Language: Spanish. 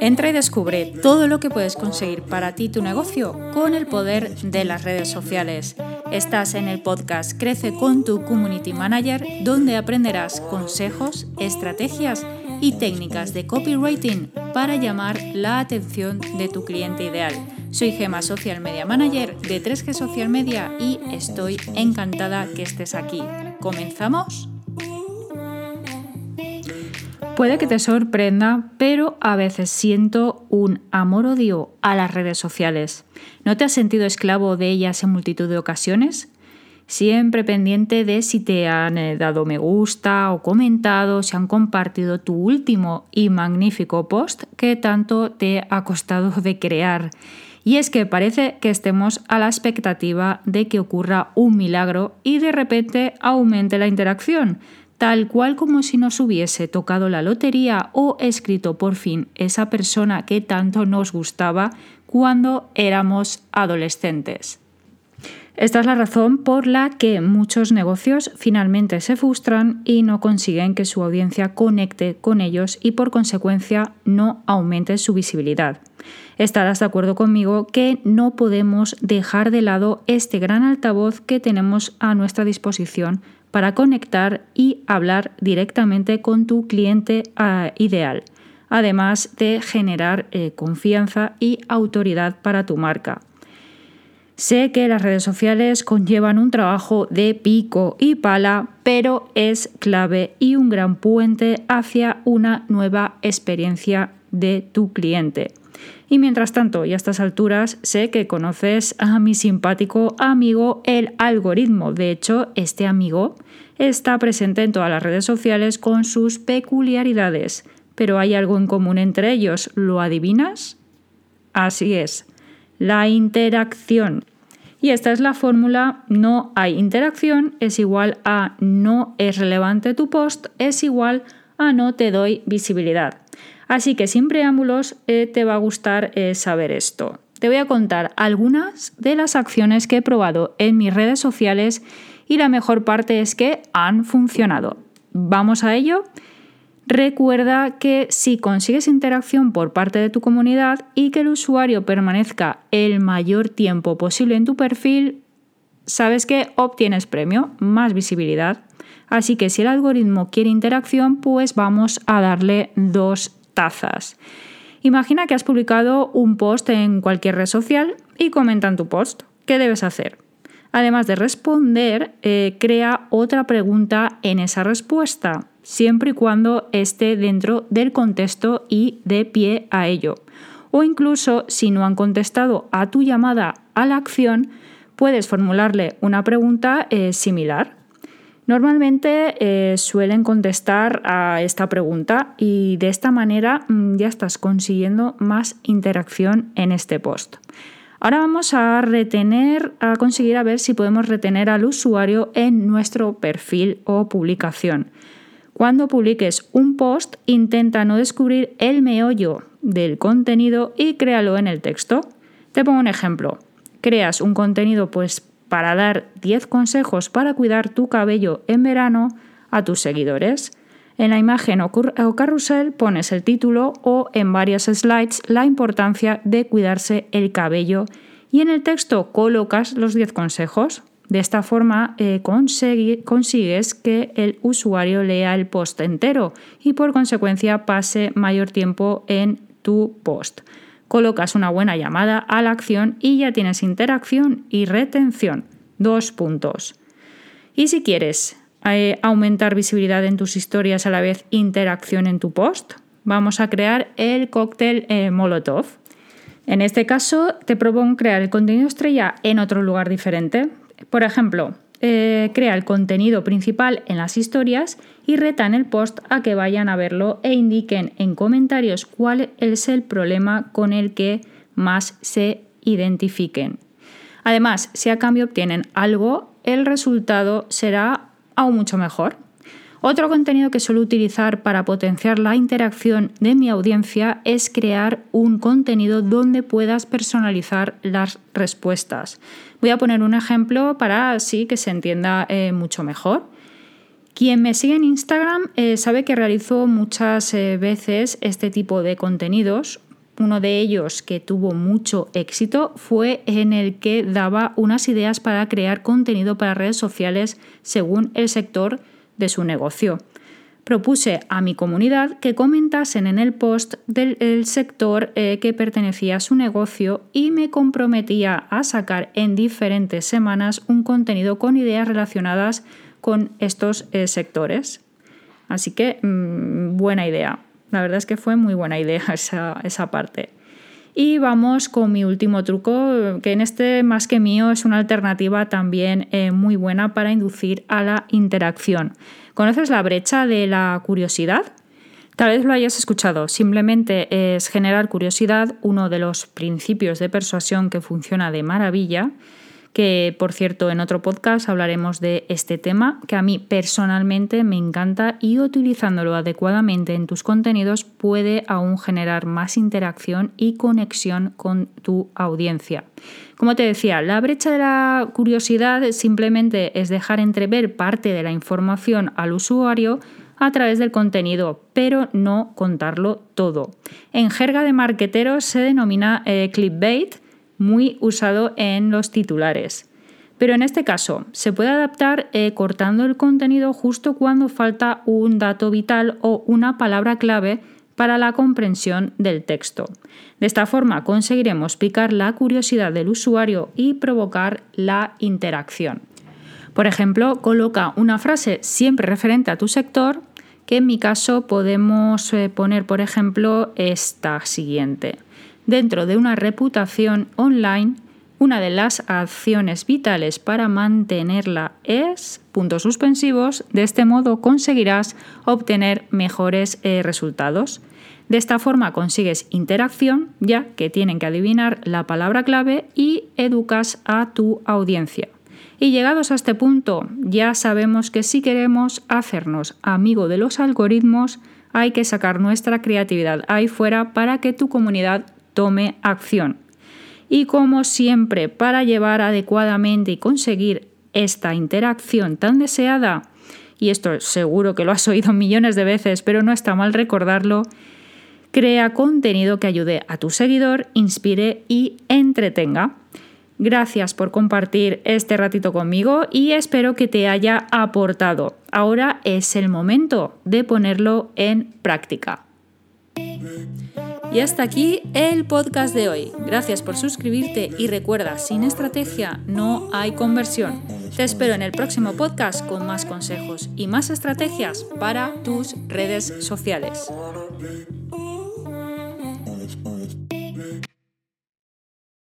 Entra y descubre todo lo que puedes conseguir para ti tu negocio con el poder de las redes sociales. Estás en el podcast Crece con tu Community Manager, donde aprenderás consejos, estrategias y técnicas de copywriting para llamar la atención de tu cliente ideal. Soy Gema Social Media Manager de 3G Social Media y estoy encantada que estés aquí. ¿Comenzamos? Puede que te sorprenda, pero a veces siento un amor-odio a las redes sociales. ¿No te has sentido esclavo de ellas en multitud de ocasiones? Siempre pendiente de si te han eh, dado me gusta o comentado, si han compartido tu último y magnífico post que tanto te ha costado de crear. Y es que parece que estemos a la expectativa de que ocurra un milagro y de repente aumente la interacción tal cual como si nos hubiese tocado la lotería o escrito por fin esa persona que tanto nos gustaba cuando éramos adolescentes. Esta es la razón por la que muchos negocios finalmente se frustran y no consiguen que su audiencia conecte con ellos y por consecuencia no aumente su visibilidad. Estarás de acuerdo conmigo que no podemos dejar de lado este gran altavoz que tenemos a nuestra disposición para conectar y hablar directamente con tu cliente ah, ideal, además de generar eh, confianza y autoridad para tu marca. Sé que las redes sociales conllevan un trabajo de pico y pala, pero es clave y un gran puente hacia una nueva experiencia de tu cliente. Y mientras tanto, y a estas alturas, sé que conoces a mi simpático amigo el algoritmo. De hecho, este amigo está presente en todas las redes sociales con sus peculiaridades. Pero hay algo en común entre ellos. ¿Lo adivinas? Así es, la interacción. Y esta es la fórmula, no hay interacción, es igual a no es relevante tu post, es igual a no te doy visibilidad. Así que sin preámbulos eh, te va a gustar eh, saber esto. Te voy a contar algunas de las acciones que he probado en mis redes sociales y la mejor parte es que han funcionado. Vamos a ello. Recuerda que si consigues interacción por parte de tu comunidad y que el usuario permanezca el mayor tiempo posible en tu perfil, sabes que obtienes premio, más visibilidad. Así que si el algoritmo quiere interacción, pues vamos a darle dos tazas. Imagina que has publicado un post en cualquier red social y comentan tu post. ¿Qué debes hacer? Además de responder, eh, crea otra pregunta en esa respuesta, siempre y cuando esté dentro del contexto y de pie a ello. O incluso si no han contestado a tu llamada a la acción, puedes formularle una pregunta eh, similar. Normalmente eh, suelen contestar a esta pregunta y de esta manera mm, ya estás consiguiendo más interacción en este post. Ahora vamos a retener, a conseguir a ver si podemos retener al usuario en nuestro perfil o publicación. Cuando publiques un post, intenta no descubrir el meollo del contenido y créalo en el texto. Te pongo un ejemplo. Creas un contenido pues para dar 10 consejos para cuidar tu cabello en verano a tus seguidores. En la imagen o, carrusel pones el título o en varias slides la importancia de cuidarse el cabello y en el texto colocas los 10 consejos. De esta forma eh, consigues que el usuario lea el post entero y por consecuencia pase mayor tiempo en tu post colocas una buena llamada a la acción y ya tienes interacción y retención. Dos puntos. Y si quieres eh, aumentar visibilidad en tus historias a la vez interacción en tu post, vamos a crear el cóctel eh, Molotov. En este caso, te propongo crear el contenido estrella en otro lugar diferente. Por ejemplo, eh, crea el contenido principal en las historias y retan el post a que vayan a verlo e indiquen en comentarios cuál es el problema con el que más se identifiquen. Además, si a cambio obtienen algo, el resultado será aún mucho mejor. Otro contenido que suelo utilizar para potenciar la interacción de mi audiencia es crear un contenido donde puedas personalizar las respuestas. Voy a poner un ejemplo para así que se entienda eh, mucho mejor. Quien me sigue en Instagram eh, sabe que realizo muchas eh, veces este tipo de contenidos. Uno de ellos que tuvo mucho éxito fue en el que daba unas ideas para crear contenido para redes sociales según el sector de su negocio. Propuse a mi comunidad que comentasen en el post del sector eh, que pertenecía a su negocio y me comprometía a sacar en diferentes semanas un contenido con ideas relacionadas con estos eh, sectores. Así que mm, buena idea. La verdad es que fue muy buena idea esa, parte. Y vamos con mi último truco, que en este más que mío es una alternativa también eh, muy buena para inducir a la interacción. ¿Conoces la brecha de la curiosidad? Tal vez lo hayas escuchado, simplemente es generar curiosidad, uno de los principios de persuasión que funciona de maravilla que por cierto en otro podcast hablaremos de este tema que a mí personalmente me encanta y utilizándolo adecuadamente en tus contenidos puede aún generar más interacción y conexión con tu audiencia. Como te decía, la brecha de la curiosidad simplemente es dejar entrever parte de la información al usuario a través del contenido, pero no contarlo todo. En jerga de marqueteros se denomina eh, clickbait muy usado en los titulares. Pero en este caso se puede adaptar eh, cortando el contenido justo cuando falta un dato vital o una palabra clave para la comprensión del texto. De esta forma conseguiremos picar la curiosidad del usuario y provocar la interacción. Por ejemplo, coloca una frase siempre referente a tu sector, que en mi caso podemos eh, poner, por ejemplo, esta siguiente. Dentro de una reputación online, una de las acciones vitales para mantenerla es puntos suspensivos. De este modo conseguirás obtener mejores eh, resultados. De esta forma consigues interacción, ya que tienen que adivinar la palabra clave y educas a tu audiencia. Y llegados a este punto, ya sabemos que si queremos hacernos amigo de los algoritmos, hay que sacar nuestra creatividad ahí fuera para que tu comunidad tome acción. Y como siempre, para llevar adecuadamente y conseguir esta interacción tan deseada, y esto seguro que lo has oído millones de veces, pero no está mal recordarlo, crea contenido que ayude a tu seguidor, inspire y entretenga. Gracias por compartir este ratito conmigo y espero que te haya aportado. Ahora es el momento de ponerlo en práctica. Y hasta aquí el podcast de hoy. Gracias por suscribirte y recuerda, sin estrategia no hay conversión. Te espero en el próximo podcast con más consejos y más estrategias para tus redes sociales.